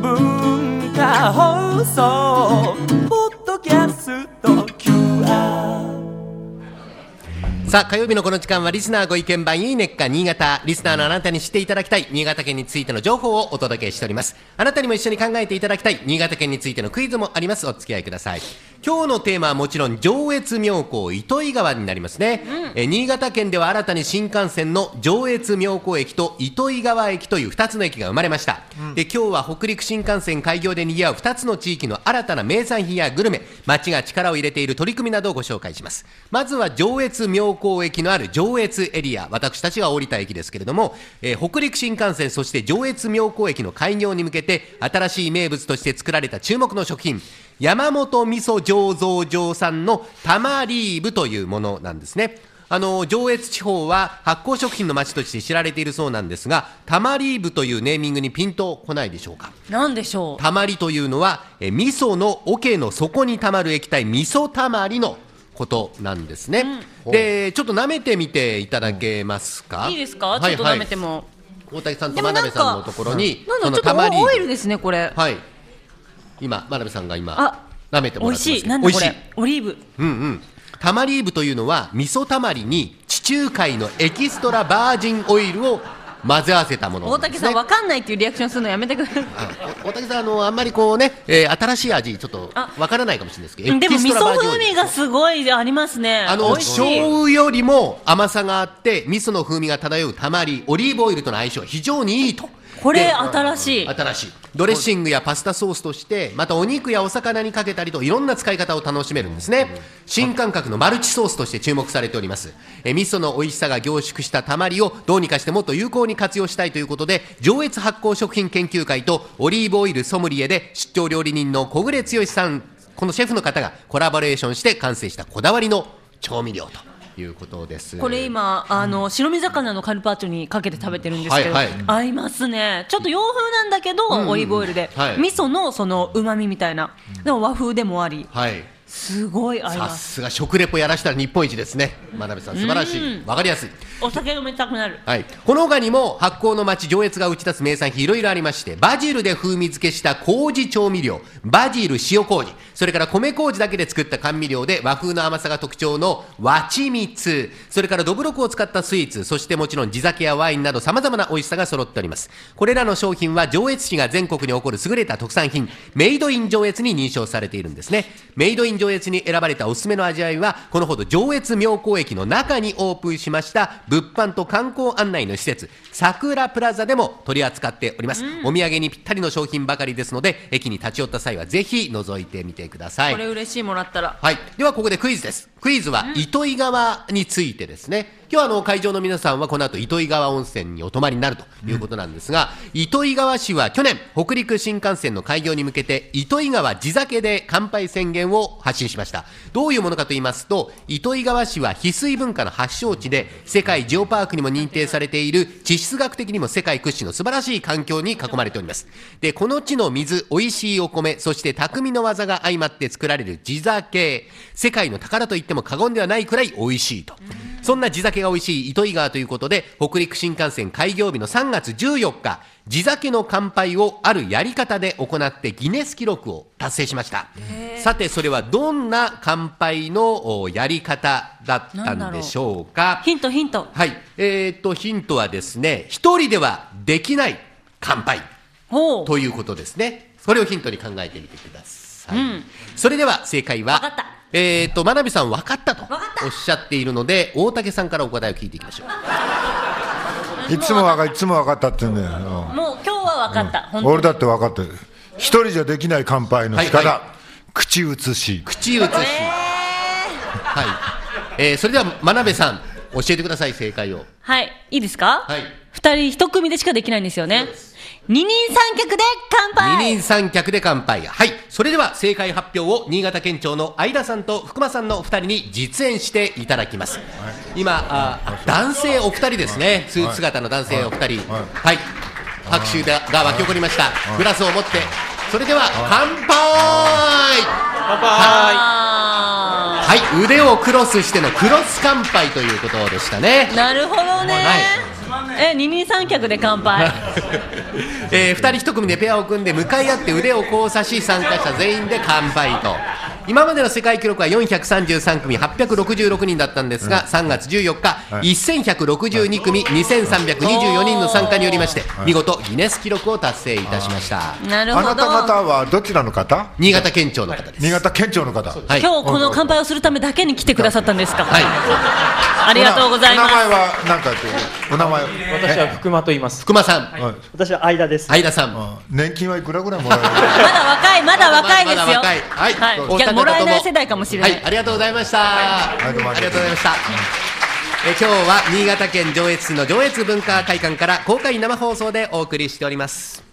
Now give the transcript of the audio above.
文化放送。ポッドキャスト QR さあ火曜日のこの時間はリスナーご意見番いいねっか新潟リスナーのあなたに知っていただきたい新潟県についての情報をお届けしております。あなたにも一緒に考えていただきたい新潟県についてのクイズもあります。お付き合いください。今日のテーマはもちろん上越妙高糸魚川になりますね、え新潟県では新たに新幹線の上越妙高駅と糸魚川駅という2つの駅が生まれました、で今日は北陸新幹線開業で賑わう2つの地域の新たな名産品やグルメ町が力を入れている取り組みなどをご紹介します。まずは上越妙高駅のある上越エリア私たちが降りた駅ですけれども、えー北陸新幹線そして上越妙高駅の開業に向けて新しい名物として作られた注目の食品山本味噌醸造場産のタマリーブというものなんですね。あの上越地方は発酵食品の町として知られているそうなんですがタマリーブというネーミングにピンとこないでしょうか。なんでしょう？たまりというのはえ味噌の桶の底にたまる液体味噌たまりのことなんですね、でちょっと舐めてみていただけますか、いいですか？ちょっと舐めても、大竹さんと真鍋さんのかところになんだちょったまりとオイルですねこれ。はい今真鍋さんが今あ舐めても美味らってますしい。なんだこれ。美味しい。オリーブ。うんうん。タマリーブというのは味噌たまりに地中海のエキストラバージンオイルを混ぜ合わせたものな大竹さんわかんないっていうリアクションするのやめてください。大竹さんあのあんまりこうね、えー新しい味ちょっとあ。わからないかもしれないですけどうんでも味噌風味がすごいありますね。あの醤い。油よりも甘さがあって味噌の風味が漂うたまりオリーブオイルとの相性は非常にいいとこれで新しい。新しい。ドレッシングやパスタソースとしてまたお肉やお魚にかけたりといろんな使い方を楽しめるんですね。新感覚のマルチソースとして注目されております。え味噌の美味しさが凝縮したたまりをどうにかしてもっと有効に活用したいということで上越発酵食品研究会とオリーブオイルソムリエで出張料理人の小暮剛さんこのシェフの方がコラボレーションして完成したこだわりの調味料ということです。これ今あの白身魚のカルパッチョにかけて食べてるんですけど、はいはい。合いますね。ちょっと洋風なんだけど、オリーブオイルで、はい。味噌のその旨味みたいな。でも和風でもあり。はいすごいさすが食レポやらしたら日本一ですね。真鍋さん素晴らしい。わかりやすい。お酒飲みたくなる。はい、この他にも発酵の町上越が打ち出す名産品いろいろありましてバジルで風味付けした麹調味料バジル塩麹。それから米麹だけで作った甘味料で和風の甘さが特徴の和ちみつ。それからどぶろくを使ったスイーツそしてもちろん地酒やワインなどさまざまな美味しさが揃っております。これらの商品は上越市が全国に誇る優れた特産品メイドイン上越に認証されているんですね。メイドイン上越に選ばれたおすすめの味わいはこのほど上越妙高駅の中にオープンしました物販と観光案内の施設桜プラザでも取り扱っております、お土産にぴったりの商品ばかりですので駅に立ち寄った際はぜひ覗いてみてください。これ嬉しいもらったら。はい、ではここでクイズです。クイズは糸魚川についてですね。今日はあの会場の皆さんはこの後糸魚川温泉にお泊まりになるということなんですが、糸魚川市は去年北陸新幹線の開業に向けて糸魚川地酒で乾杯宣言を発信しました。どういうものかと言いますと、糸魚川市は翡翠文化の発祥地で世界ジオパークにも認定されている地質学的にも世界屈指の素晴らしい環境に囲まれております。で、この地の水、美味しいお米、そして匠の技が相まって作られる地酒、世界の宝と言っても過言ではないくらい美味しいと。そんな地酒が美味しい糸魚川ということで、北陸新幹線開業日の3月14日、地酒の乾杯をあるやり方で行ってギネス記録を達成しました。さて、それはどんな乾杯のおやり方だったんでしょうか？ヒントヒントはい、えー、とヒントはですね、一人ではできない乾杯ということですね。それをヒントに考えてみてください。うんそれでは正解は、わかったえー、と真鍋さん分かったとおっしゃっているので、大竹さんからお答えを聞いていきましょう。い。つもわかいつも分かったって言うん。だよ、もう今日は分かった、うん。本当に。俺だって分かってる一人じゃできない乾杯の仕方、はいは口移し。口移し、はい、えー、それでは真鍋さん教えてください正解を。はい。いいですか？はい。二人一組でしかできないんですよね二人三脚で乾杯二人三脚で乾杯。はい。それでは正解発表を新潟県庁の相田さんと福間さんのお二人に実演していただきます。今あ、男性お二人ですね。スーツ姿の男性お二人。はいはい。拍手がが沸き起こりました。グラスを持って。それでは乾杯あはい。腕をクロスしてのクロス乾杯ということでしたねー。なるほどね、はい。え、二人三脚で乾杯。えー、2人1組でペアを組んで向かい合って腕を交差し参加者全員で乾杯と今までの世界記録は433組866人だったんですが、3月14日、はい。1162組2324人の参加によりまして、見事ギネス記録を達成いたしました。なるほど。あなた方はどちらの方？新潟県庁の方です。新潟県庁の方。はい。今日この乾杯をするためだけに来てくださったんですか？はい。ありがとうございます。お名前は何かお名前私は福間と言います。福間さん。はい。私は間です。相田さん。あ年金はいくらぐらいもらえる？まだ若い、まだ若いですよ。まだ若い。はい。はい。お二方ともらえない世代かもしれな。はいい、ありがとうございました。ありがとうございました。え今日は新潟県上越市の上越文化会館から公開生放送でお送りしております。